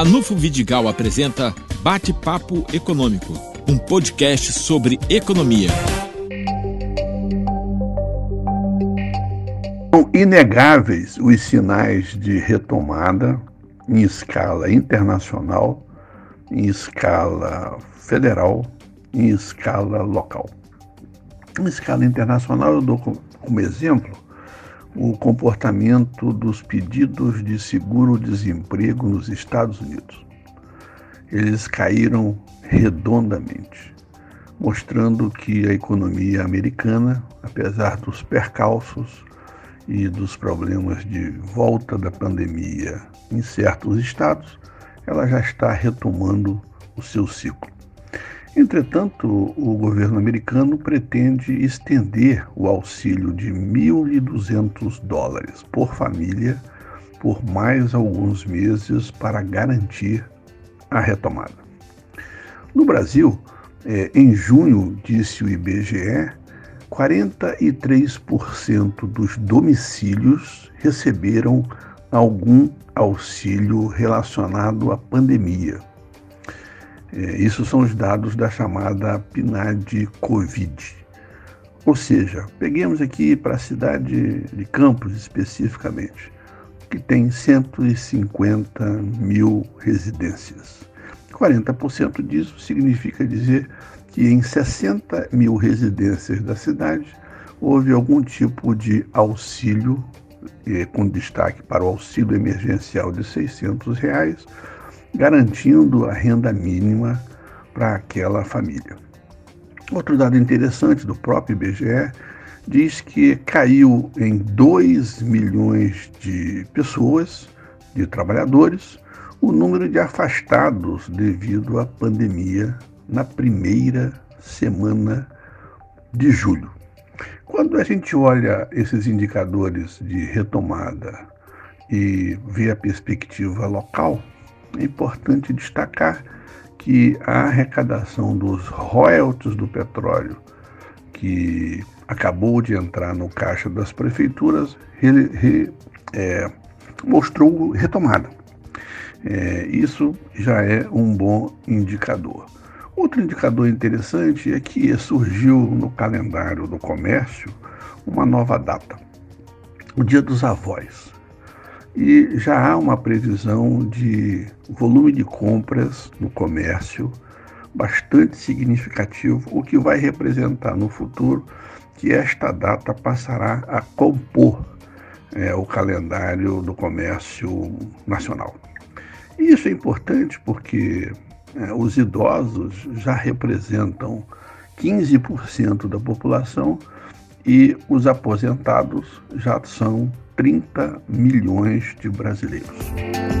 Ranulfo Vidigal apresenta Bate-Papo Econômico, um podcast sobre economia. São inegáveis os sinais de retomada em escala internacional, em escala federal, em escala local. Em escala internacional, eu dou como exemplo o comportamento dos pedidos de seguro-desemprego nos Estados Unidos. Eles caíram redondamente, mostrando que a economia americana, apesar dos percalços e dos problemas de volta da pandemia em certos estados, ela já está retomando o seu ciclo. Entretanto, o governo americano pretende estender o auxílio de 1.200 dólares por família por mais alguns meses para garantir a retomada. No Brasil, é, em junho, disse o IBGE, 43% dos domicílios receberam algum auxílio relacionado à pandemia isso são os dados da chamada PNAD Covid. Ou seja, peguemos aqui para a cidade de Campos especificamente, que tem 150 mil residências. 40% disso significa dizer que em 60 mil residências da cidade houve algum tipo de auxílio, eh, com destaque para o auxílio emergencial de 600 reais, garantindo a renda mínima para aquela família. Outro dado interessante do próprio IBGE diz que caiu em 2 milhões de pessoas, de trabalhadores, o número de afastados devido à pandemia na primeira semana de julho. Quando a gente olha esses indicadores de retomada e vê a perspectiva local, é importante destacar que a arrecadação dos royalties do petróleo, que acabou de entrar no caixa das prefeituras, re, re, é, mostrou retomada. É, isso já é um bom indicador. Outro indicador interessante é que surgiu no calendário do comércio uma nova data, o Dia dos Avós e já há uma previsão de volume de compras no comércio bastante significativo, o que vai representar no futuro que esta data passará a compor é, o calendário do comércio nacional. E isso é importante porque é, os idosos já representam 15% da população e os aposentados já são 30 milhões de brasileiros.